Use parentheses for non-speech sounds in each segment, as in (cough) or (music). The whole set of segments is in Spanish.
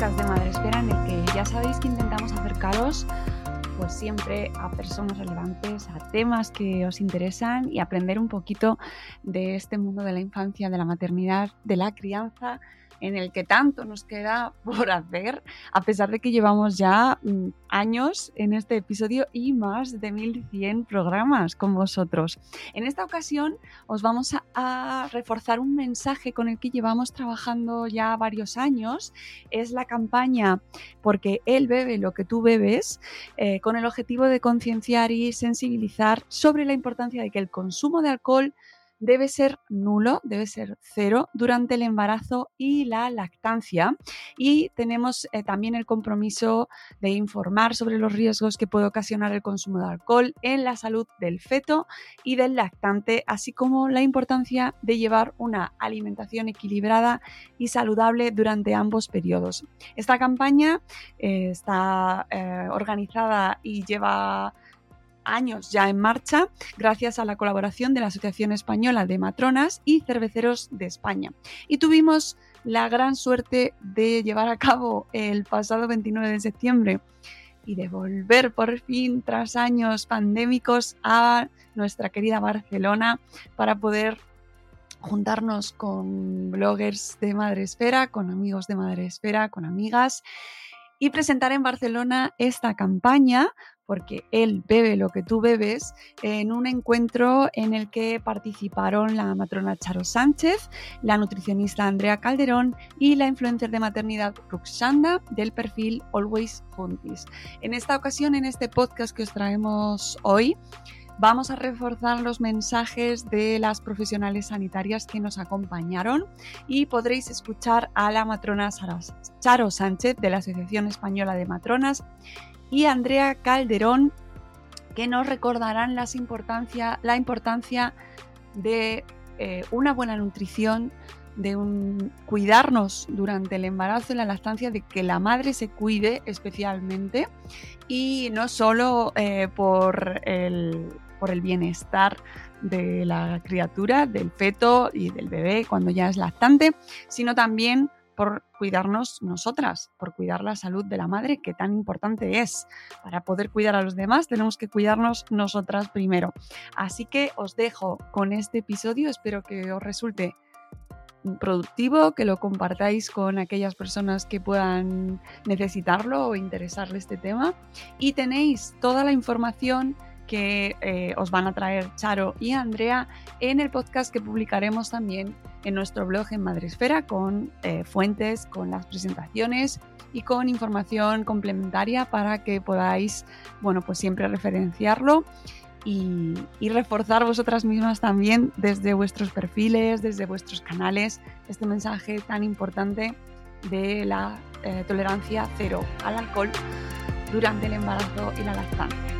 de Madre Esfera, en el que ya sabéis que intentamos acercaros pues siempre a personas relevantes, a temas que os interesan y aprender un poquito de este mundo de la infancia, de la maternidad, de la crianza en el que tanto nos queda (laughs) por hacer, a pesar de que llevamos ya mm, años en este episodio y más de 1100 programas con vosotros. En esta ocasión os vamos a, reforzar un mensaje con el que llevamos trabajando ya varios años. Es la campaña Porque él bebe lo que tú bebes, eh, con el objetivo de concienciar y sensibilizar sobre la importancia de que el consumo de alcohol debe ser nulo, debe ser cero durante el embarazo y la lactancia. Y tenemos eh, también el compromiso de informar sobre los riesgos que puede ocasionar el consumo de alcohol en la salud del feto y del lactante, así como la importancia de llevar una alimentación equilibrada y saludable durante ambos periodos. Esta campaña eh, está eh, organizada y lleva años ya en marcha gracias a la colaboración de la Asociación Española de Matronas y Cerveceros de España. Y tuvimos la gran suerte de llevar a cabo el pasado 29 de septiembre y de volver por fin tras años pandémicos a nuestra querida Barcelona para poder juntarnos con bloggers de Madre Esfera, con amigos de Madre Esfera, con amigas y presentar en Barcelona esta campaña porque él bebe lo que tú bebes, en un encuentro en el que participaron la matrona Charo Sánchez, la nutricionista Andrea Calderón y la influencer de maternidad Ruxanda del perfil Always Juntis. En esta ocasión, en este podcast que os traemos hoy, vamos a reforzar los mensajes de las profesionales sanitarias que nos acompañaron y podréis escuchar a la matrona Charo Sánchez de la Asociación Española de Matronas y Andrea Calderón, que nos recordarán la importancia de eh, una buena nutrición, de cuidarnos durante el embarazo y la lactancia, de que la madre se cuide especialmente y no solo eh, por, el, por el bienestar de la criatura, del feto y del bebé cuando ya es lactante, sino también por cuidarnos nosotras, por cuidar la salud de la madre, que tan importante es. Para poder cuidar a los demás tenemos que cuidarnos nosotras primero. Así que os dejo con este episodio, espero que os resulte productivo, que lo compartáis con aquellas personas que puedan necesitarlo o interesarle este tema. Y tenéis toda la información que eh, os van a traer Charo y Andrea en el podcast que publicaremos también en nuestro blog en Madresfera con eh, fuentes, con las presentaciones y con información complementaria para que podáis, bueno, pues siempre referenciarlo y, reforzar vosotras mismas también desde vuestros perfiles, desde vuestros canales, este mensaje tan importante de la eh, tolerancia cero al alcohol durante el embarazo y la lactancia.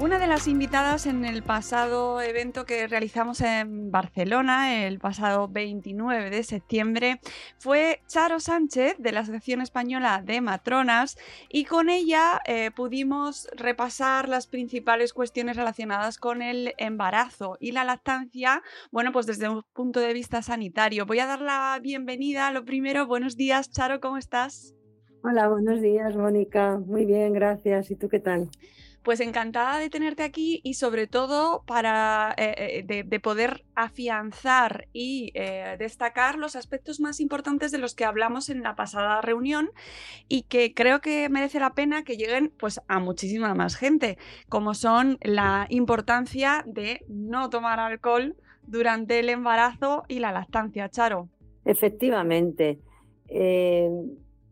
Una de las invitadas en el pasado evento que realizamos en Barcelona, el pasado 29 de septiembre, fue Charo Sánchez de la Asociación Española de Matronas y con ella eh, pudimos repasar las principales cuestiones relacionadas con el embarazo y la lactancia, bueno, pues desde un punto de vista sanitario. Voy a dar la bienvenida, lo primero, buenos días Charo, ¿cómo estás? Hola, buenos días Mónica, muy bien, gracias. ¿Y tú qué tal? Pues encantada de tenerte aquí y sobre todo para eh, eh, de, poder afianzar y eh, destacar los aspectos más importantes de los que hablamos en la pasada reunión y que creo que merece la pena que lleguen pues a muchísima más gente, como son la importancia de no tomar alcohol durante el embarazo y la lactancia, Charo. Efectivamente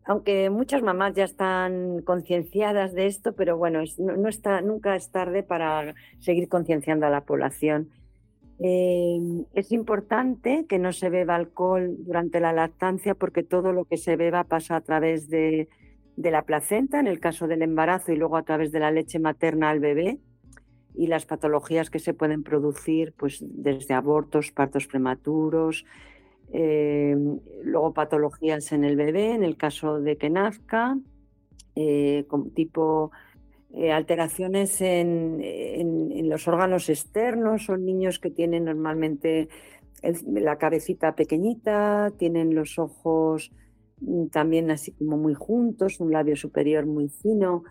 aunque muchas mamás ya están concienciadas de esto, pero bueno, no, está, nunca es tarde para seguir concienciando a la población. Eh, es importante que no se beba alcohol durante la lactancia porque todo lo que se beba pasa a través de, la placenta, en el caso del embarazo, y luego a través de la leche materna al bebé y las patologías que se pueden producir, pues desde abortos, partos prematuros, eh, luego patologías en el bebé, en el caso de que nazca, eh, tipo eh, alteraciones en, los órganos externos, son niños que tienen normalmente la cabecita pequeñita, tienen los ojos mm, también así como muy juntos, un labio superior muy fino,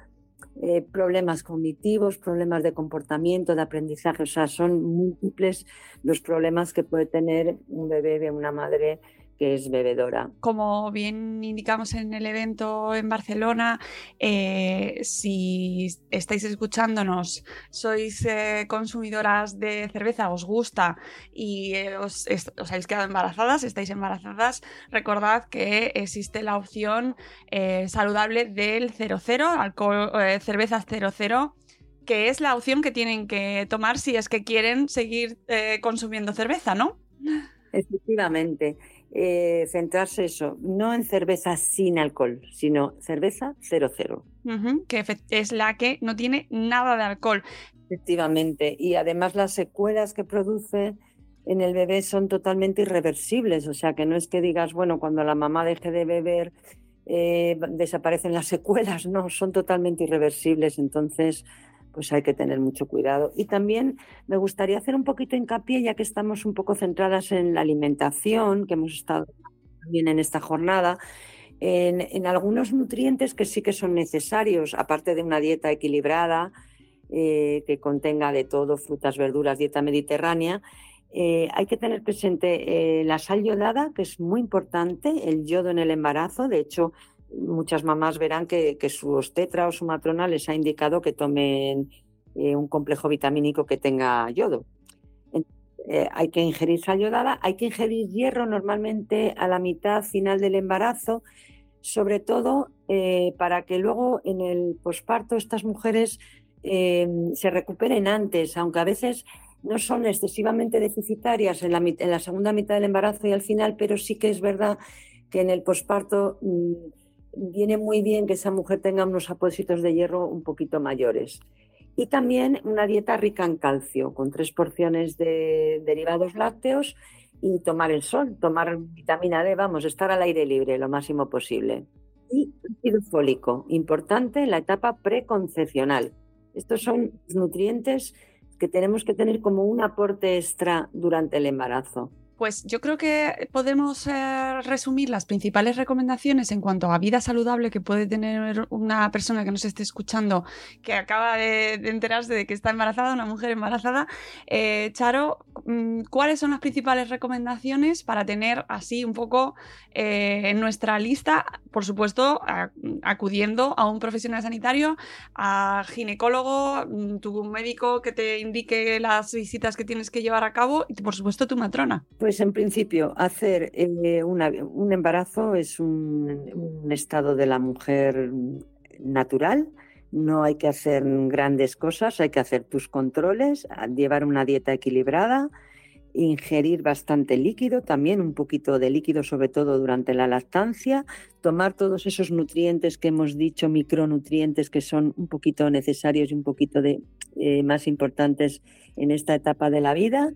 eh, problemas cognitivos, problemas de comportamiento, de aprendizaje, o sea, son múltiples los problemas que puede tener un bebé de una madre que es bebedora. Como bien indicamos en el evento en Barcelona, eh, si estáis escuchándonos, sois eh, consumidoras de cerveza, os gusta y eh, os, habéis quedado embarazadas, estáis embarazadas, recordad que existe la opción saludable del 00, alcohol, cervezas 00 que es la opción que tienen que tomar si es que quieren seguir consumiendo cerveza, ¿no? Efectivamente eh, centrarse eso, no en cerveza sin alcohol, sino cerveza 00. que es la que no tiene nada de alcohol. Efectivamente, y además las secuelas que produce en el bebé son totalmente irreversibles, o sea que no es que digas, bueno, cuando la mamá deje de beber eh, desaparecen las secuelas, (laughs) no, son totalmente irreversibles, entonces pues hay que tener mucho cuidado. Y también me gustaría hacer un poquito hincapié, ya que estamos un poco centradas en la alimentación, que hemos estado también en esta jornada, en, algunos nutrientes que sí que son necesarios, aparte de una dieta equilibrada, eh, que contenga de todo, frutas, verduras, dieta mediterránea. Eh, hay que tener presente eh, la sal yodada, que es muy importante, el yodo en el embarazo. De hecho, muchas mamás verán que, su obstetra o su matrona les ha indicado que tomen eh, un complejo vitamínico que tenga yodo. Eh, hay que ingerir sal yodada, hay que ingerir hierro normalmente a la mitad final del embarazo, sobre todo eh, para que luego en el posparto estas mujeres se recuperen antes, aunque a veces no son excesivamente deficitarias en la, en la, segunda mitad del embarazo y al final, pero sí que es verdad que en el posparto mm, viene muy bien que esa mujer tenga unos apósitos de hierro un poquito mayores. Y también una dieta rica en calcio, con tres porciones de derivados lácteos y tomar el sol, tomar vitamina D, vamos, estar al aire libre lo máximo posible. Y ácido fólico, importante en la etapa preconcepcional. Estos son nutrientes que tenemos que tener como un aporte extra durante el embarazo. Pues yo creo que podemos eh, resumir las principales recomendaciones en cuanto a vida saludable que puede tener una persona que nos esté escuchando que acaba de, enterarse de que está embarazada, una mujer embarazada. Eh, Charo, mm, ¿cuáles son las principales recomendaciones para tener así un poco eh, en nuestra lista? Por supuesto, acudiendo a un profesional sanitario, a ginecólogo, mm, tu médico que te indique las visitas que tienes que llevar a cabo y por supuesto tu matrona. Pues en principio, hacer eh, un embarazo es un, estado de la mujer natural. No hay que hacer grandes cosas, hay que hacer tus controles, llevar una dieta equilibrada, ingerir bastante líquido, también un poquito de líquido, sobre todo durante la lactancia, tomar todos esos nutrientes que hemos dicho, micronutrientes que son un poquito necesarios y un poquito de, eh, más importantes en esta etapa de la vida.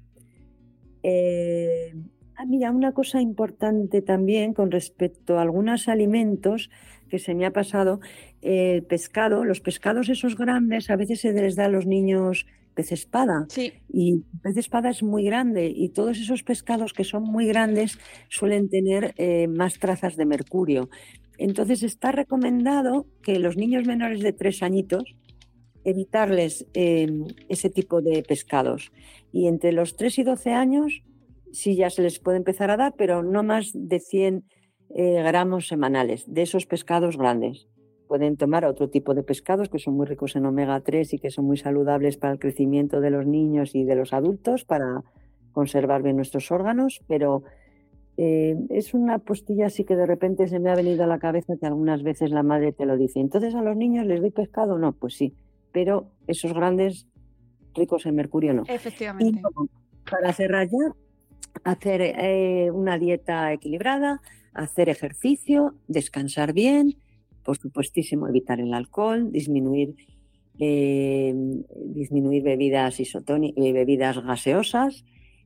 Eh, ah, mira, una cosa importante también con respecto a algunos alimentos que se me ha pasado, eh, el pescado, los pescados esos grandes a veces se les da a los niños pez espada Sí, y pez espada es muy grande y todos esos pescados que son muy grandes suelen tener eh, más trazas de mercurio. Entonces está recomendado que los niños menores de tres añitos evitarles eh, ese tipo de pescados. Y entre los 3 y 12 años sí ya se les puede empezar a dar, pero no más de 100 eh, gramos semanales de esos pescados grandes. Pueden tomar otro tipo de pescados que son muy ricos en omega 3 y que son muy saludables para el crecimiento de los niños y de los adultos, para conservar bien nuestros órganos, pero eh, es una postilla así que de repente se me ha venido a la cabeza que algunas veces la madre te lo dice. Entonces a los niños les doy pescado, no, pues sí, pero esos grandes ricos en mercurio no. Y efectivamente. luego, para cerrar ya, hacer eh, una dieta equilibrada, hacer ejercicio, descansar bien, por supuestísimo evitar el alcohol, disminuir, eh, disminuir bebidas isotónicas, bebidas gaseosas,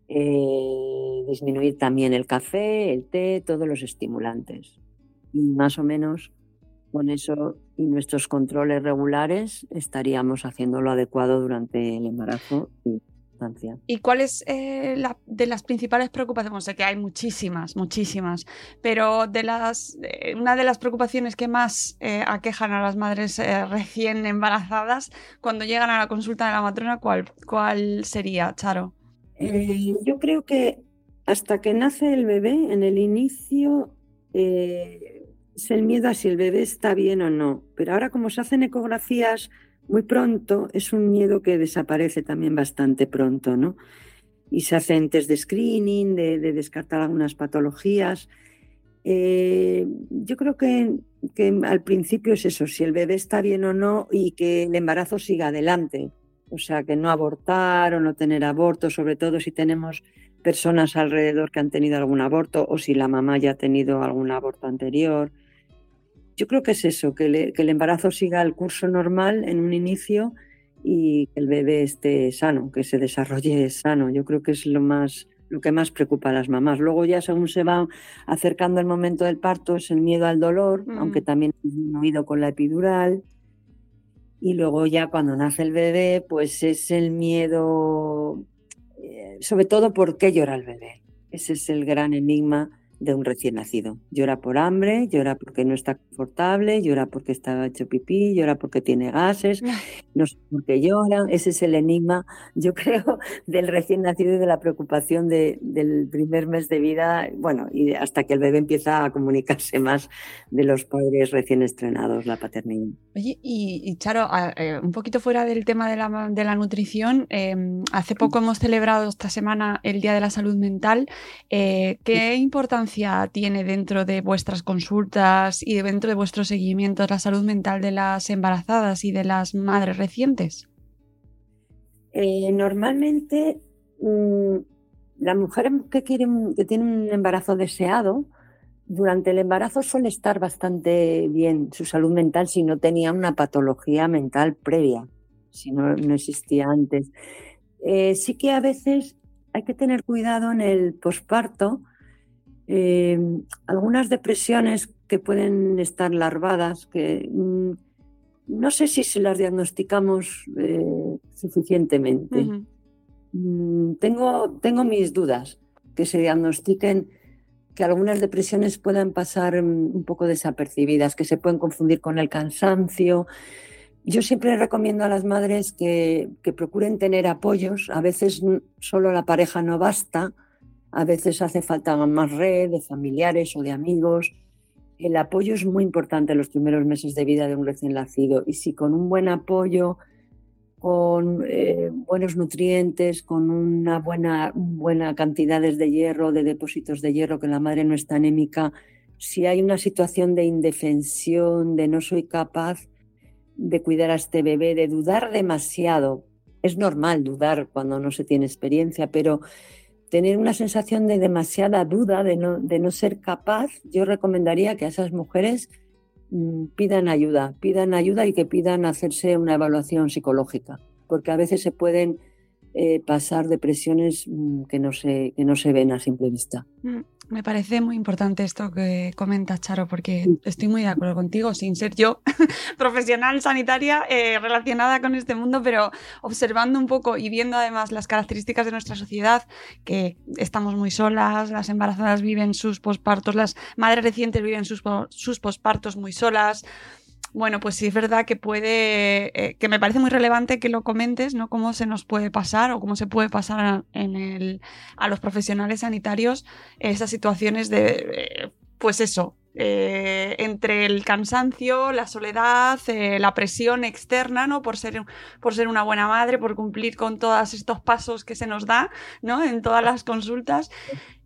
eh, disminuir también el café, el té, todos los estimulantes. Y más o menos con eso y nuestros controles regulares estaríamos haciendo lo adecuado durante el embarazo y lactancia. ¿Y cuál es eh, la, de las principales preocupaciones? Sé que hay muchísimas, muchísimas, pero de las, eh, una de las preocupaciones que más eh, aquejan a las madres recién embarazadas cuando llegan a la consulta de la matrona, ¿cuál, cuál sería, Charo? Yo creo que hasta que nace el bebé, en el inicio, es el miedo a si el bebé está bien o no. Pero ahora como se hacen ecografías muy pronto, es un miedo que desaparece también bastante pronto, ¿no? Y se hacen test de screening, de, de descartar algunas patologías. Eh, yo creo que, que al principio es eso, si el bebé está bien o no y que el embarazo siga adelante. O sea, que no abortar o no tener aborto, sobre todo si tenemos personas alrededor que han tenido algún aborto o si la mamá ya ha tenido algún aborto anterior. Yo creo que es eso, que, le- que el embarazo siga el curso normal en un inicio y que el bebé esté sano, que se desarrolle sano. Yo creo que es lo más lo que más preocupa a las mamás. Luego ya según se va acercando el momento del parto es el miedo al dolor, Mm. aunque también ha disminuido con la epidural. Y luego ya cuando nace el bebé, pues es el miedo, eh, sobre todo por qué llora el bebé. Ese es el gran enigma de un recién nacido. Llora por hambre, llora porque no está confortable, llora porque está hecho pipí, llora porque tiene gases, (laughs) no sé por qué lloran. Ese es el enigma, yo (laughs) creo, del recién nacido y de la preocupación de- del primer mes de vida, bueno, y hasta que el bebé empieza a comunicarse más de los padres recién estrenados, la paternidad. Oye, y, y Charo, eh, un poquito fuera del tema de la, de la nutrición, eh, hace poco hemos celebrado esta semana el Día de la Salud Mental. Eh, ¿Qué importancia tiene dentro de vuestras consultas y dentro de vuestros seguimientos la salud mental de las embarazadas y de las madres recientes? Eh, normalmente, mm, la mujer que, quiere un- que tiene un embarazo deseado, durante el embarazo suele estar bastante bien su salud mental si no tenía una patología mental previa, si no, no existía antes. Eh, sí que a veces hay que tener cuidado en el posparto. Eh, algunas depresiones que pueden estar larvadas, que mm, no sé si se las diagnosticamos eh, suficientemente. Ujú. Mm, tengo, tengo mis dudas que se diagnostiquen que algunas depresiones puedan pasar mm, un poco desapercibidas, que se pueden confundir con el cansancio. Yo siempre recomiendo a las madres que, que procuren tener apoyos. A veces mm, solo la pareja no basta, a veces hace falta más red de familiares o de amigos. El apoyo es muy importante en los primeros meses de vida de un recién nacido y si con un buen apoyo con eh, buenos nutrientes, con una buena, buena cantidades de hierro, de depósitos de hierro, que la madre no está anémica, si hay una situación de indefensión, de no soy capaz de cuidar a este bebé, de dudar demasiado, es normal dudar cuando no se tiene experiencia, pero tener una sensación de demasiada duda, de no, de no ser capaz, yo recomendaría que a esas mujeres mm, pidan ayuda, pidan ayuda y que pidan hacerse una evaluación psicológica, porque a veces se pueden eh, pasar depresiones mm, que, no se, que no se ven a simple vista. Mm, me parece muy importante esto que comentas, Charo, porque estoy muy de acuerdo contigo, sin ser yo (laughs) profesional sanitaria eh, relacionada con este mundo, pero observando un poco y viendo además las características de nuestra sociedad, que estamos muy solas, las embarazadas viven sus pospartos, las madres recientes viven sus, sus pospartos muy solas bueno, pues sí es verdad que puede, eh, que me parece muy relevante que lo comentes, ¿no? Cómo se nos puede pasar o cómo se puede pasar a, en el, a los profesionales sanitarios esas situaciones de, eh, pues eso, eh, entre el cansancio, la soledad, la presión externa, ¿no? Por ser, por ser una buena madre, por cumplir con todos estos pasos que se nos da, ¿no? En todas las consultas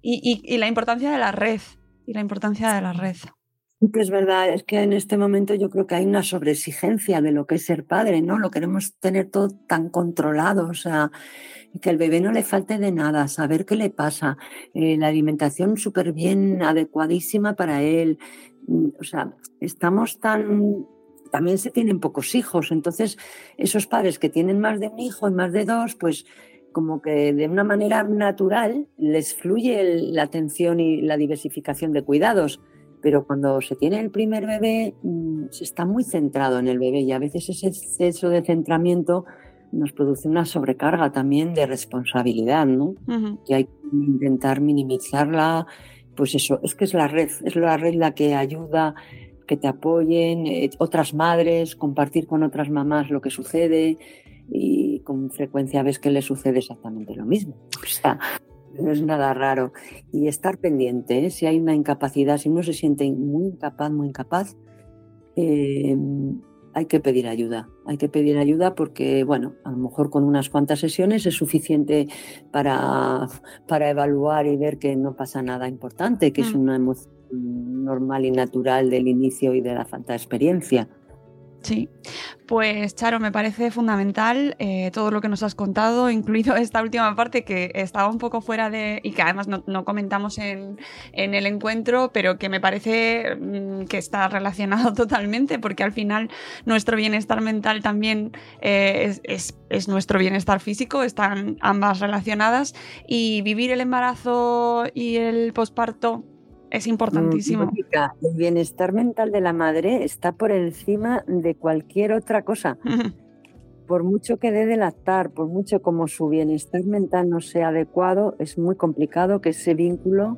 y, y la importancia de la red, y la importancia de la red. Que es verdad, es que en este momento yo creo que hay una sobreexigencia de lo que es ser padre, ¿no? Lo queremos tener todo tan controlado, o sea, que al bebé no le falte de nada, saber qué le pasa, eh, la alimentación súper bien, adecuadísima para él, mm, o sea, estamos tan... También se tienen pocos hijos, entonces esos padres que tienen más de un hijo y más de dos, pues como que de una manera natural les fluye la atención y la diversificación de cuidados pero cuando se tiene el primer bebé mm, se está muy centrado en el bebé y a veces ese exceso de centramiento nos produce una sobrecarga también de responsabilidad, ¿no? Y hay que intentar minimizarla. Pues eso, es que es la red, es la red la que ayuda, que te apoyen, eh, otras madres, compartir con otras mamás lo que sucede y con frecuencia ves que le sucede exactamente lo mismo. O sea, no es nada raro. Y estar pendiente, ¿eh? si hay una incapacidad, si uno se siente muy incapaz, muy incapaz, em, hay que pedir ayuda. Hay que pedir ayuda porque, bueno, a lo mejor con unas cuantas sesiones es suficiente para, para evaluar y ver que no pasa nada importante, que es mm. una emoción normal y natural del inicio y de la falta de experiencia. Sí, pues Charo, me parece fundamental eh, todo lo que nos has contado, (laughs) incluido esta última parte que estaba un poco fuera de y que además no, comentamos en, el encuentro, pero que me parece mm, que está relacionado (laughs) totalmente porque al final nuestro bienestar mental también eh, es, nuestro bienestar físico, están ambas relacionadas y vivir el embarazo y el posparto es importantísimo. El bienestar mental de la madre está por encima de cualquier otra cosa. (laughs) por mucho que dé de lactar, por mucho como su bienestar mental no sea adecuado, es muy complicado que ese vínculo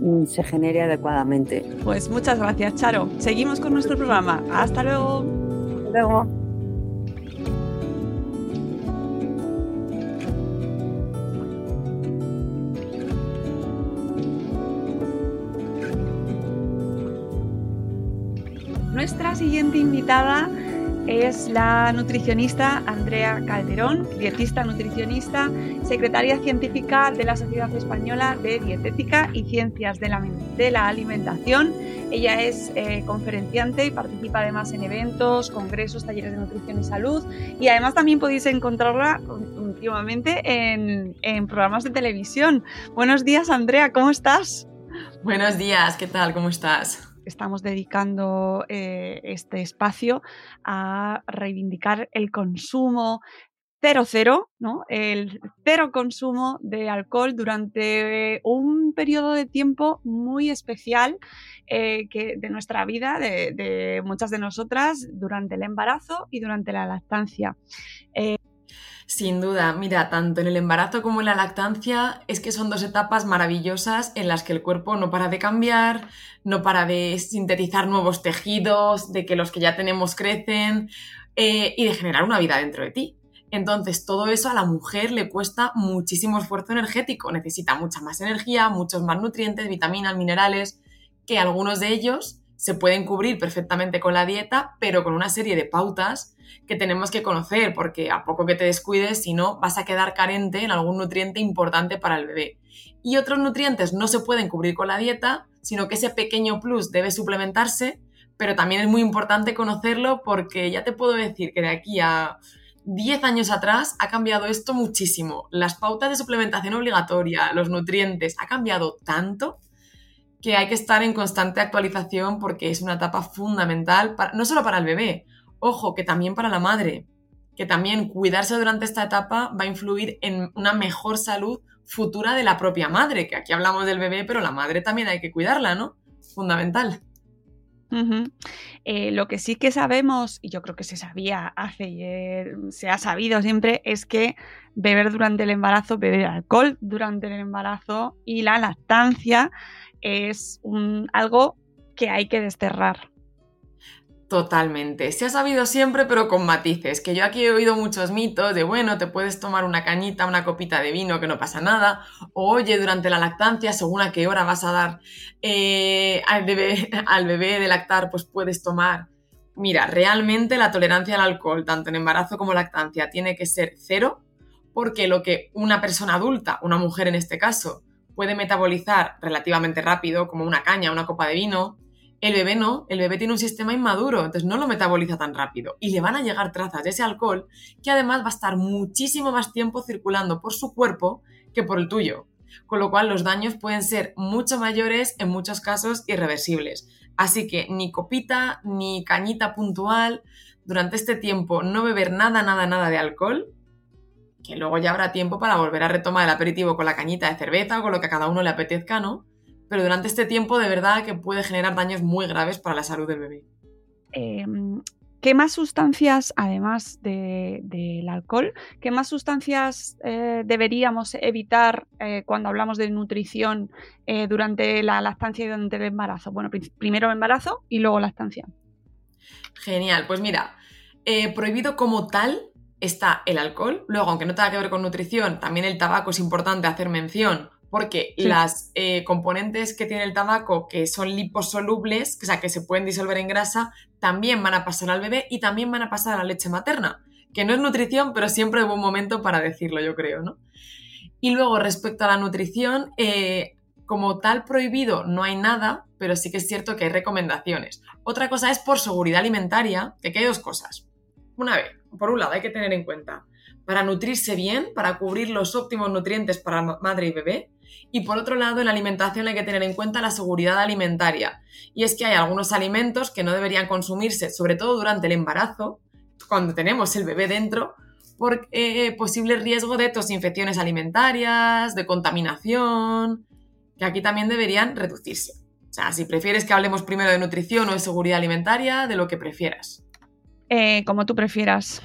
mm, se genere adecuadamente. Pues muchas gracias, Charo. Seguimos con nuestro programa. Hasta luego. Hasta luego. Nuestra siguiente invitada es la nutricionista Andrea Calderón, dietista nutricionista, secretaria científica de la Sociedad Española de Dietética y Ciencias de la, Alimentación. Ella es eh, conferenciante y participa además en eventos, congresos, talleres de nutrición y salud. Y además también podéis encontrarla últimamente en, en programas de televisión. Buenos días, Andrea, ¿cómo estás? Buenos días, ¿qué tal? ¿Cómo estás? Estamos dedicando eh, este espacio a reivindicar el consumo cero cero, ¿no? El cero consumo de alcohol durante un periodo de tiempo muy especial eh, que de nuestra vida, de, muchas de nosotras, durante el embarazo y durante la lactancia. Eh, sin duda, mira, tanto en el embarazo como en la lactancia es que son dos etapas maravillosas en las que el cuerpo no para de cambiar, no para de sintetizar nuevos tejidos, de que los que ya tenemos crecen eh, y de generar una vida dentro de ti. Entonces, todo eso a la mujer le cuesta muchísimo esfuerzo energético, necesita mucha más energía, muchos más nutrientes, vitaminas, minerales, que algunos de ellos se pueden cubrir perfectamente con la dieta, pero con una serie de pautas que tenemos que conocer, porque a poco que te descuides, si no, vas a quedar carente en algún nutriente importante para el bebé. Y otros nutrientes no se pueden cubrir con la dieta, sino que ese pequeño plus debe suplementarse, pero también es muy importante conocerlo porque ya te puedo decir que de aquí a 10 años atrás ha cambiado esto muchísimo. Las pautas de suplementación obligatoria, los nutrientes, ha cambiado tanto que hay que estar en constante actualización porque es una etapa fundamental, no solo para el bebé, ojo, que también para la madre, que también cuidarse durante esta etapa va a influir en una mejor salud futura de la propia madre, que aquí hablamos del bebé, pero la madre también hay que cuidarla, ¿no? Fundamental. Eh, lo que sí que sabemos, y yo creo que se sabía hace eh, se ha sabido siempre, es que beber durante el embarazo, beber alcohol durante el embarazo y la lactancia es algo que hay que desterrar. Totalmente. Se ha sabido siempre, pero con matices. Que yo aquí he oído muchos mitos de, bueno, te puedes tomar una cañita, una copita de vino, que no pasa nada. O, oye, durante la lactancia, según a qué hora vas a dar eh, al, bebé, (laughs) al bebé de lactar, pues puedes tomar. Mira, realmente la tolerancia al alcohol, tanto en embarazo como lactancia, tiene que ser cero, porque lo que una persona adulta, una mujer en este caso, puede metabolizar relativamente rápido, como una caña, una copa de vino, el bebé no, el bebé tiene un sistema inmaduro, entonces no lo metaboliza tan rápido y le van a llegar trazas de ese alcohol que además va a estar muchísimo más tiempo circulando por su cuerpo que por el tuyo, con lo cual los daños pueden ser mucho mayores, en muchos casos irreversibles. Así que ni copita, ni cañita puntual, durante este tiempo no beber nada, nada, nada de alcohol, que luego ya habrá tiempo para volver a retomar el aperitivo con la cañita de cerveza o con lo que a cada uno le apetezca, ¿no? Pero durante este tiempo de verdad que puede generar daños muy graves para la salud del bebé. Em, ¿Qué más sustancias, además del alcohol, qué más sustancias eh, deberíamos evitar eh, cuando hablamos de nutrición eh, durante la lactancia y durante el embarazo? Bueno, primero el embarazo y luego lactancia. Genial, pues mira, prohibido como tal está el alcohol. Luego, aunque no tenga que ver con nutrición, también el tabaco es importante hacer mención porque las eh, componentes que tiene el tabaco, que son liposolubles, o sea, que se pueden disolver en grasa, también van a pasar al bebé y también van a pasar a la leche materna, que no es nutrición, pero siempre es buen momento para decirlo, yo creo, ¿no? Y luego, respecto a la nutrición, eh, como tal prohibido no hay nada, pero sí que es cierto que hay recomendaciones. Otra cosa es por seguridad alimentaria, que hay dos cosas. Una vez, por un lado, hay que tener en cuenta, para nutrirse bien, para cubrir los óptimos nutrientes para madre y bebé, y por otro lado, en la alimentación hay que tener en cuenta la seguridad alimentaria. Y es que hay algunos alimentos que no deberían consumirse, sobre todo durante el embarazo, cuando tenemos el bebé dentro, por eh, posible riesgo de tosinfecciones alimentarias, de contaminación, que aquí también deberían reducirse. O sea, si prefieres que hablemos primero de nutrición o de seguridad alimentaria, de lo que prefieras. Eh, como tú prefieras.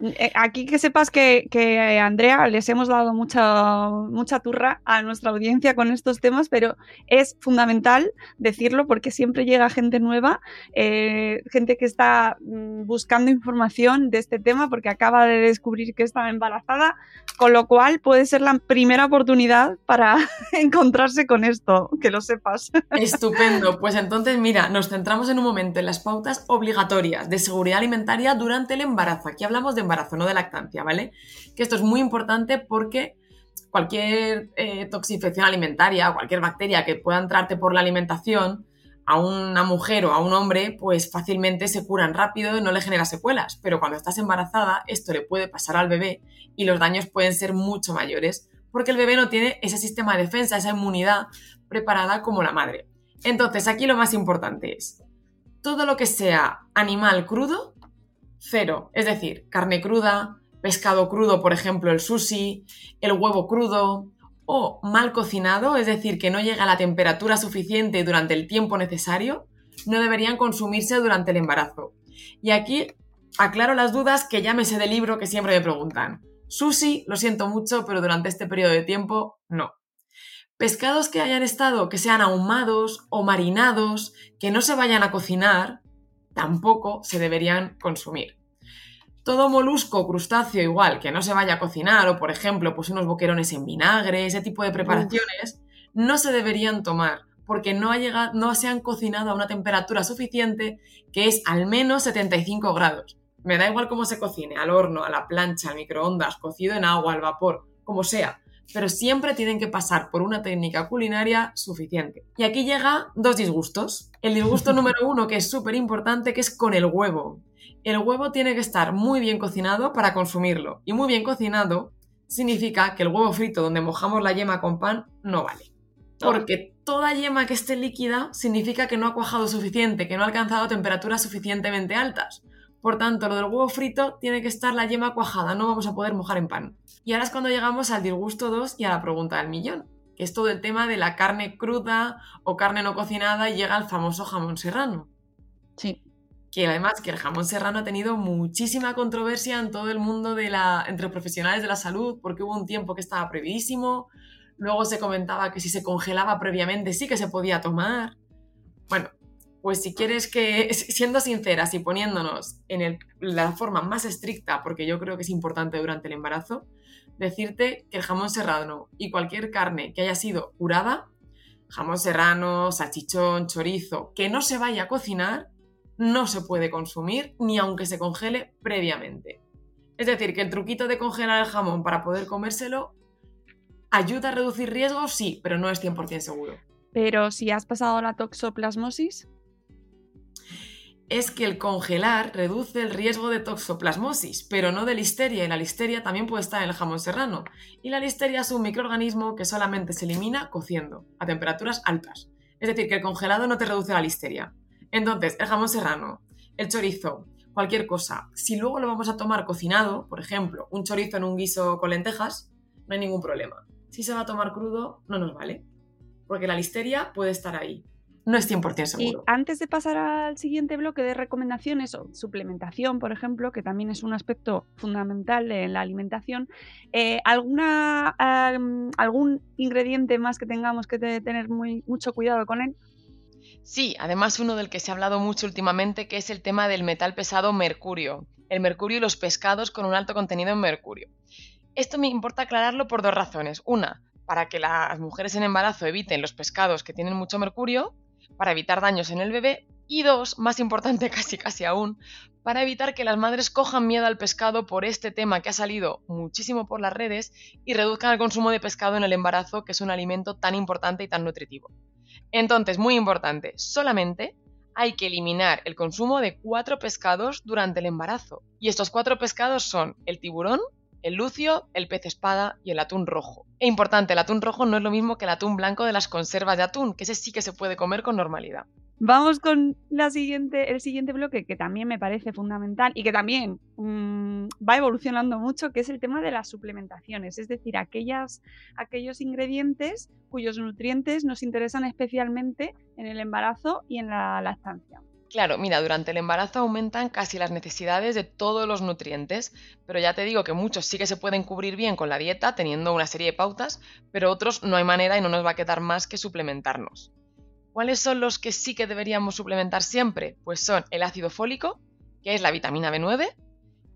Eh, aquí que sepas que, que, Andrea les hemos dado mucha, mucha turra a nuestra audiencia con estos temas, pero es fundamental decirlo porque siempre llega gente nueva, eh, gente que está mm, buscando información de este tema porque acaba de descubrir que está embarazada, con lo cual puede ser la primera oportunidad para (laughs) encontrarse con esto, que lo sepas. Estupendo, pues entonces mira, nos centramos en un momento en las pautas obligatorias de seguridad alimentaria durante el embarazo. Aquí hablamos de embarazo, no de lactancia, ¿vale? Que esto es muy importante porque cualquier eh, toxinfección alimentaria cualquier bacteria que pueda entrarte por la alimentación a una mujer o a un hombre, pues fácilmente se curan rápido y no le genera secuelas. Pero cuando estás embarazada, esto le puede pasar al bebé y los daños pueden ser mucho mayores porque el bebé no tiene ese sistema de defensa, esa inmunidad preparada como la madre. Entonces, aquí lo más importante es, todo lo que sea animal crudo cero. Es decir, carne cruda, pescado crudo, por ejemplo, el sushi, el huevo crudo, o mal cocinado, es decir, que no llega a la temperatura suficiente durante el tiempo necesario, no deberían consumirse durante el embarazo. Y aquí aclaro las dudas que ya me sé del libro que siempre me preguntan. Sushi, lo siento mucho, pero durante este periodo de tiempo, no. Pescados que hayan estado, que sean ahumados o marinados, que no se vayan a cocinar, tampoco se deberían consumir. Todo molusco, crustáceo igual, que no se vaya a cocinar, o por ejemplo, pues unos boquerones en vinagre, ese tipo de preparaciones, no se deberían tomar, porque no, ha llegado, no se han cocinado a una temperatura suficiente que es al menos 75 grados. Me da igual cómo se cocine, al horno, a la plancha, al microondas, cocido en agua, al vapor, como sea, pero siempre tienen que pasar por una técnica culinaria suficiente. Y aquí llega dos disgustos. El disgusto (laughs) número uno, que es súper importante, que es con el huevo. El huevo tiene que estar muy bien cocinado para consumirlo. Y muy bien cocinado significa que el huevo frito donde mojamos la yema con pan no vale. Porque toda yema que esté líquida significa que no ha cuajado suficiente, que no ha alcanzado temperaturas suficientemente altas. Por tanto, lo del huevo frito tiene que estar la yema cuajada, no vamos a poder mojar en pan. Y ahora es cuando llegamos al disgusto 2 y a la pregunta del millón, que es todo el tema de la carne cruda o carne no cocinada y llega al famoso jamón serrano. Sí. Que además que el jamón serrano ha tenido muchísima controversia en todo el mundo de la, entre profesionales de la salud, porque hubo un tiempo que estaba prohibidísimo, luego se comentaba que si se congelaba previamente sí que se podía tomar. Bueno, pues si quieres que, (laughs) siendo sinceras y poniéndonos en la forma más estricta, porque yo creo que es importante durante el embarazo, decirte que el jamón serrano y cualquier carne que haya sido curada, jamón serrano, salchichón, chorizo, que no se vaya a cocinar, no se puede consumir ni aunque se congele previamente. Es decir, que el truquito de congelar el jamón para poder comérselo ayuda a reducir riesgos, sí, pero no es 100% seguro. Pero si has pasado la toxoplasmosis es que el congelar reduce el riesgo de toxoplasmosis, pero no de listeria, y la listeria también puede estar en el jamón serrano. Y la listeria es un microorganismo que solamente se elimina cociendo, a temperaturas altas. Es decir, que el congelado no te reduce la listeria. Entonces, el jamón serrano, el chorizo, cualquier cosa, si luego lo vamos a tomar cocinado, por ejemplo, un chorizo en un guiso con lentejas, no hay ningún problema. Si se va a tomar crudo, no nos vale, porque la listeria puede estar ahí no es 100% seguro. Y antes de pasar al siguiente bloque de recomendaciones o suplementación, por ejemplo, que también es un aspecto fundamental en la alimentación, eh, ¿alguna, ¿algún ingrediente más que tengamos que tener muy, mucho cuidado con él? Sí, además uno del que se ha hablado mucho últimamente, que es el tema del metal pesado mercurio. El mercurio y los pescados con un alto contenido en mercurio. Esto me importa aclararlo por dos razones. Una, para que las mujeres en embarazo eviten los pescados que tienen mucho mercurio para evitar daños en el bebé y dos, más importante (laughs) casi casi aún, para evitar que las madres cojan miedo al pescado por este tema que ha salido muchísimo por las redes y reduzcan el consumo de pescado en el embarazo, que es un alimento tan importante y tan nutritivo. Entonces, muy importante, solamente hay que eliminar el consumo de cuatro pescados durante el embarazo. Y estos cuatro pescados son el tiburón, el lucio, el pez espada y el atún rojo. E importante, el atún rojo no es lo mismo que el atún blanco de las conservas de atún, que ese sí que se puede comer con normalidad. Vamos con el siguiente bloque que también me parece fundamental y que también mm, va evolucionando mucho, que es el tema de las suplementaciones, es decir, aquellos ingredientes cuyos nutrientes nos interesan especialmente en el embarazo y en la lactancia. Claro, mira, durante el embarazo aumentan casi las necesidades de todos los nutrientes, pero ya te digo que muchos sí que se pueden cubrir bien con la dieta, teniendo una serie de pautas, pero otros no hay manera y no nos va a quedar más que suplementarnos. ¿Cuáles son los que sí que deberíamos suplementar siempre? Pues son el ácido fólico, que es la vitamina B9,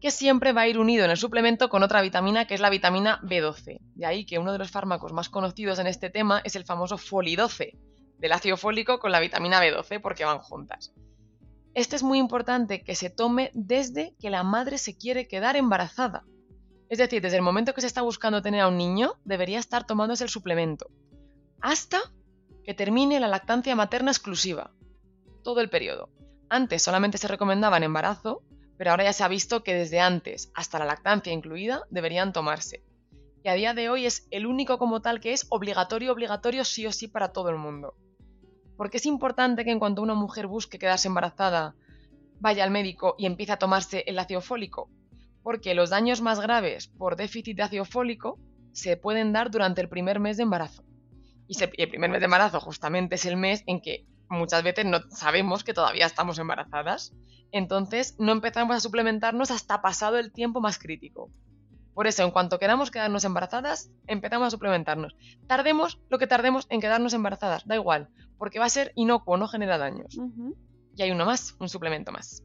que siempre va a ir unido en el suplemento con otra vitamina que es la vitamina B12. De ahí que uno de los fármacos más conocidos en este tema es el famoso Foli12, del ácido fólico con la vitamina B12 porque van juntas. Este es muy importante que se tome desde que la madre se quiere quedar embarazada. Es decir, desde el momento que se está buscando tener a un niño, debería estar tomándose el suplemento. Hasta que termine la lactancia materna exclusiva. Todo el periodo. Antes solamente se recomendaba en embarazo, pero ahora ya se ha visto que desde antes hasta la lactancia incluida deberían tomarse. Y a día de hoy es el único como tal que es obligatorio, obligatorio sí o sí para todo el mundo. Porque es importante que en cuanto una mujer busque quedarse embarazada, vaya al médico y empiece a tomarse el ácido fólico. Porque los daños más graves por déficit de ácido fólico se pueden dar durante el primer mes de embarazo. Y, el primer mes de embarazo justamente es el mes en que muchas veces no sabemos que todavía estamos embarazadas. Entonces no empezamos a suplementarnos hasta pasado el tiempo más crítico. Por eso, en cuanto queramos quedarnos embarazadas, empezamos a suplementarnos. Tardemos lo que tardemos en quedarnos embarazadas, da igual, porque va a ser inocuo, no genera daños. Y hay uno más, un suplemento más.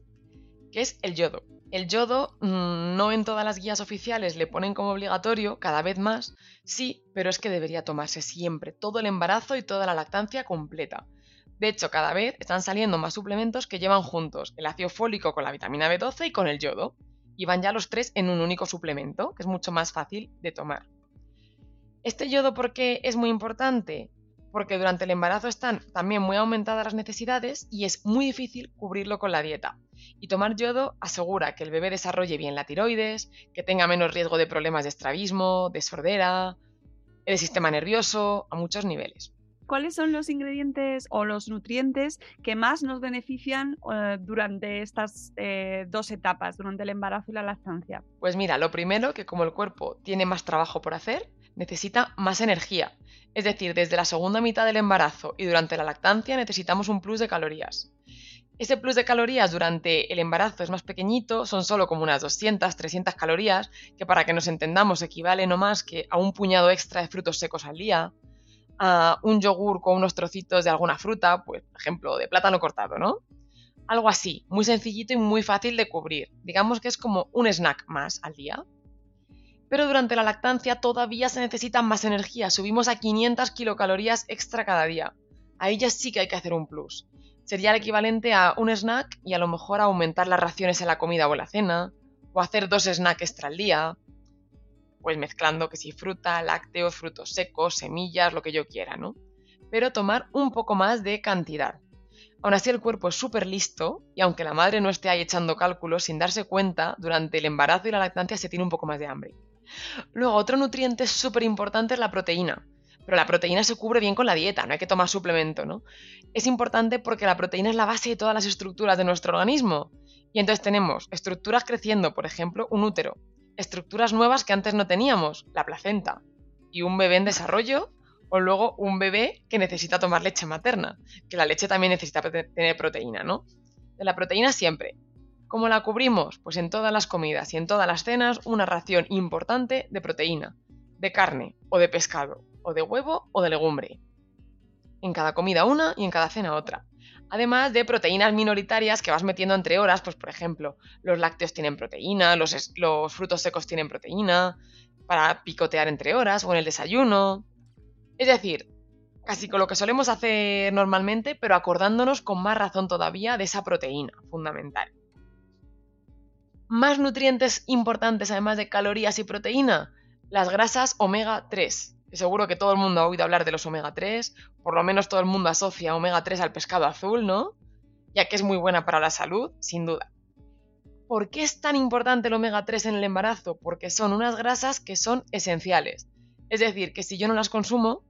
que es el yodo. El yodo mm, no en todas las guías oficiales le ponen como obligatorio, cada vez más, sí, pero es que debería tomarse siempre, todo el embarazo y toda la lactancia completa. De hecho, cada vez están saliendo más suplementos que llevan juntos el ácido fólico con la vitamina B12 y con el yodo. Y van ya los tres en un único suplemento, que es mucho más fácil de tomar. ¿Este yodo por qué es muy importante? Porque durante el embarazo están también muy aumentadas las necesidades y es muy difícil cubrirlo con la dieta. Y tomar yodo asegura que el bebé desarrolle bien la tiroides, que tenga menos riesgo de problemas de estrabismo, de sordera, el sistema nervioso, a muchos niveles. ¿Cuáles son los ingredientes o los nutrientes que más nos benefician eh, durante estas eh, dos etapas, durante el embarazo y la lactancia? Pues mira, lo primero que como el cuerpo tiene más trabajo por hacer, necesita más energía. Es decir, desde la segunda mitad del embarazo y durante la lactancia necesitamos un plus de calorías. Ese plus de calorías durante el embarazo es más pequeñito, son solo como unas 200, 300 calorías, que para que nos entendamos equivale no más que a un puñado extra de frutos secos al día, a un yogur con unos trocitos de alguna fruta, pues por ejemplo de plátano cortado, ¿no? Algo así, muy sencillito y muy fácil de cubrir. Digamos que es como un snack más al día. Pero durante la lactancia todavía se necesita más energía, subimos a 500 kilocalorías extra cada día. Ahí ya sí que hay que hacer un plus. Sería el equivalente a un snack y a lo mejor aumentar las raciones en la comida o la cena, o hacer dos snacks extra al día, pues mezclando que si fruta, lácteos, frutos secos, semillas, lo que yo quiera, ¿no? Pero tomar un poco más de cantidad. Aún así el cuerpo es súper listo y aunque la madre no esté ahí echando cálculos, sin darse cuenta, durante el embarazo y la lactancia se tiene un poco más de hambre. Luego, otro nutriente súper importante es la proteína. Pero la proteína se cubre bien con la dieta, no hay que tomar suplemento, ¿no? Es importante porque la proteína es la base de todas las estructuras de nuestro organismo. Y entonces tenemos estructuras creciendo, por ejemplo, un útero, estructuras nuevas que antes no teníamos, la placenta, y un bebé en desarrollo, o luego un bebé que necesita tomar leche materna, que la leche también necesita tener proteína, ¿no? De la proteína siempre. ¿Cómo la cubrimos? Pues en todas las comidas y en todas las cenas una ración importante de proteína, de carne o de pescado, o de huevo o de legumbre. En cada comida una y en cada cena otra. Además de proteínas minoritarias que vas metiendo entre horas, pues por ejemplo, los lácteos tienen proteína, los, los frutos secos tienen proteína, para picotear entre horas o en el desayuno. Es decir, casi con lo que solemos hacer normalmente, pero acordándonos con más razón todavía de esa proteína fundamental. Más nutrientes importantes además de calorías y proteína, las grasas omega 3 seguro que todo el mundo ha oído hablar de los omega 3, por lo menos todo el mundo asocia omega 3 al pescado azul, ¿no? Ya que es muy buena para la salud, sin duda. ¿Por qué es tan importante el omega 3 en el embarazo? Porque son unas grasas que son esenciales. Es decir, que si yo no las consumo,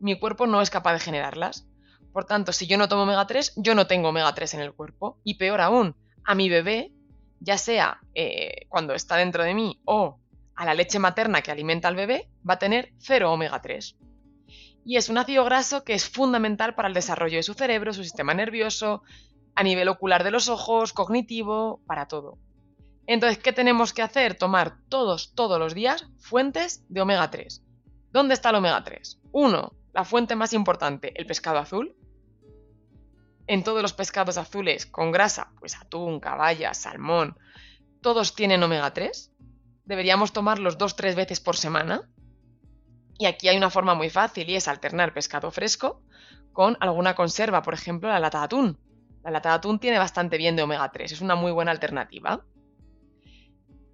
mi cuerpo no es capaz de generarlas. Por tanto, si yo no tomo omega 3, yo no tengo omega 3 en el cuerpo. Y peor aún, a mi bebé, ya sea eh, cuando está dentro de mí o a la leche materna que alimenta al bebé, va a tener 0 omega 3. Y es un ácido graso que es fundamental para el desarrollo de su cerebro, su sistema nervioso, a nivel ocular de los ojos, cognitivo, para todo. Entonces, ¿qué tenemos que hacer? Tomar todos, todos los días fuentes de omega 3. ¿Dónde está el omega 3? Uno, la fuente más importante, el pescado azul. En todos los pescados azules con grasa, pues atún, caballa, salmón, todos tienen omega 3 deberíamos tomarlos dos tres veces por semana. Y aquí hay una forma muy fácil y es alternar pescado fresco con alguna conserva, por ejemplo la lata de atún. La lata de atún tiene bastante bien de omega 3, es una muy buena alternativa.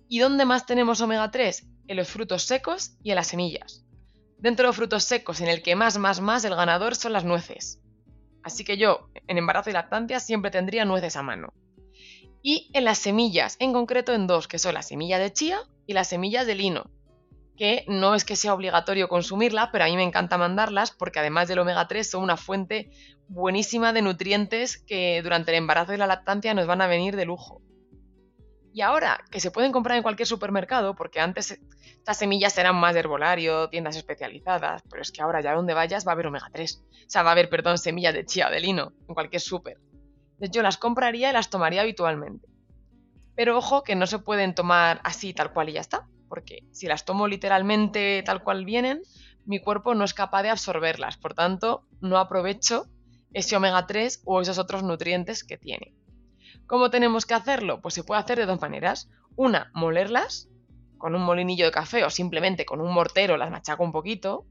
¿Y dónde más tenemos omega 3? En los frutos secos y en las semillas. Dentro de los frutos secos, en el que más, más, más el ganador son las nueces. Así que yo, en embarazo y lactancia, siempre tendría nueces a mano. Y en las semillas, en concreto en dos, que son la semilla de chía y las semillas de lino, que no es que sea obligatorio consumirla, pero a mí me encanta mandarlas porque además del omega 3 son una fuente buenísima de nutrientes que durante el embarazo y la lactancia nos van a venir de lujo. Y ahora que se pueden comprar en cualquier supermercado, porque antes estas semillas eran más de herbolario, tiendas especializadas, pero es que ahora ya donde vayas va a haber omega 3. O sea, va a haber, perdón, semillas de chía o de lino en cualquier súper. Yo las compraría y las tomaría habitualmente. Pero ojo que no se pueden tomar así tal cual y ya está, porque si las tomo literalmente tal cual vienen, mi cuerpo no es capaz de absorberlas, por tanto no aprovecho ese omega 3 o esos otros nutrientes que tiene. ¿Cómo tenemos que hacerlo? Pues se puede hacer de dos maneras. Una, molerlas con un molinillo de café o simplemente con un mortero las machaco un poquito.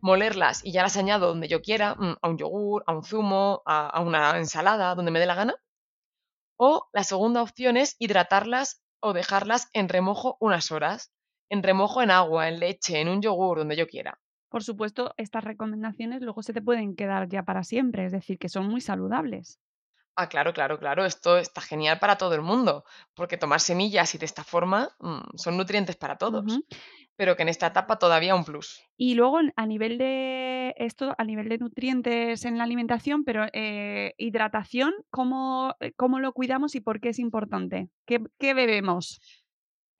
Molerlas y ya las añado donde yo quiera, mm, a un yogur, a un zumo, a, a una ensalada, donde me dé la gana. O la segunda opción es hidratarlas o dejarlas en remojo unas horas. En remojo en agua, en leche, en un yogur, donde yo quiera. Por supuesto, estas recomendaciones luego se te pueden quedar ya para siempre, es decir, que son muy saludables. Ah, claro, claro, claro. Esto está genial para todo el mundo, porque tomar semillas y de esta forma mm, son nutrientes para todos. Pero que en esta etapa todavía un plus. Y luego a nivel de esto, a nivel de nutrientes en la alimentación, pero eh, hidratación, ¿cómo, eh, cómo lo cuidamos y por qué es importante? ¿Qué, qué bebemos?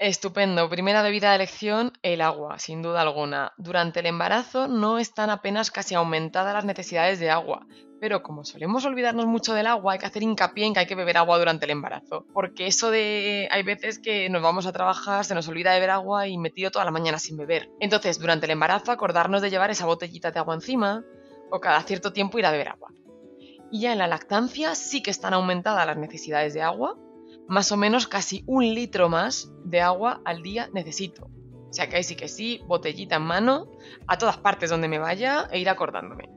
Estupendo. Primera bebida de elección, el agua, sin duda alguna. Durante el embarazo no están apenas casi aumentadas las necesidades de agua, pero como solemos olvidarnos mucho del agua, hay que hacer hincapié en que hay que beber agua durante el embarazo, porque eso de hay veces que nos vamos a trabajar, se nos olvida beber agua y me tiro toda la mañana sin beber. Entonces, durante el embarazo acordarnos de llevar esa botellita de agua encima o cada cierto tiempo ir a beber agua. Y ya en la lactancia sí que están aumentadas las necesidades de agua, más o menos casi un litro más de agua al día necesito. O sea que ahí sí que sí, botellita en mano, a todas partes donde me vaya e ir acordándome.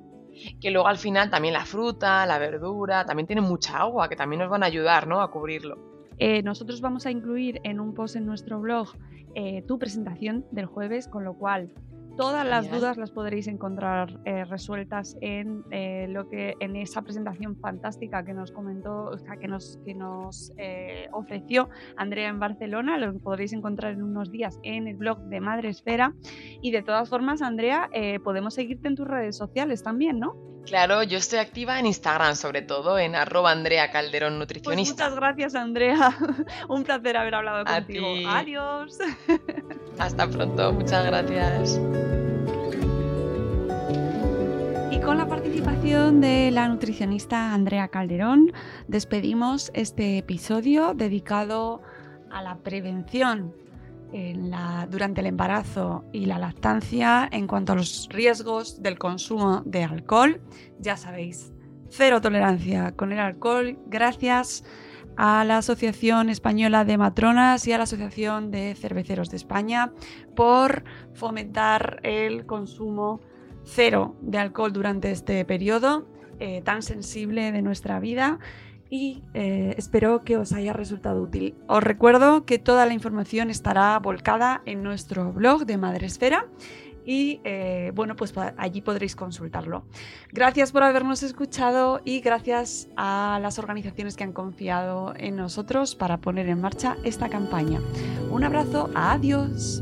Que luego al final también la fruta, la verdura, también tienen mucha agua, que también nos van a ayudar, ¿no? A cubrirlo. Eh, nosotros vamos a incluir en un post en nuestro blog eh, tu presentación del jueves, con lo cual todas las dudas las podréis encontrar eh, resueltas en eh, lo que en esa presentación fantástica que nos comentó, o sea, que nos, que nos eh, ofreció Andrea en Barcelona. Lo podréis encontrar en unos días en el blog de Madre Esfera. Y de todas formas, Andrea, eh, podemos seguirte en tus redes sociales también, ¿no? Claro, yo estoy activa en Instagram, sobre todo en arroba Andrea Calderón Pues Nutricionista. muchas gracias, Andrea. (laughs) Un placer haber hablado A contigo. ti. Adiós. (laughs) Hasta pronto, muchas gracias. Y con la participación de la nutricionista Andrea Calderón, despedimos este episodio dedicado a la prevención la- durante el embarazo y la lactancia en cuanto a los riesgos del consumo de alcohol. Ya sabéis, cero tolerancia con el alcohol gracias a la Asociación Española de Matronas y a la Asociación de Cerveceros de España por fomentar el consumo cero de alcohol durante este periodo eh, tan sensible de nuestra vida y eh, espero que os haya resultado útil. Os recuerdo que toda la información estará volcada en nuestro blog de Madresfera y eh, bueno, pues allí podréis consultarlo. Gracias por habernos escuchado y gracias a las organizaciones que han confiado en nosotros para poner en marcha esta campaña. Un abrazo, adiós.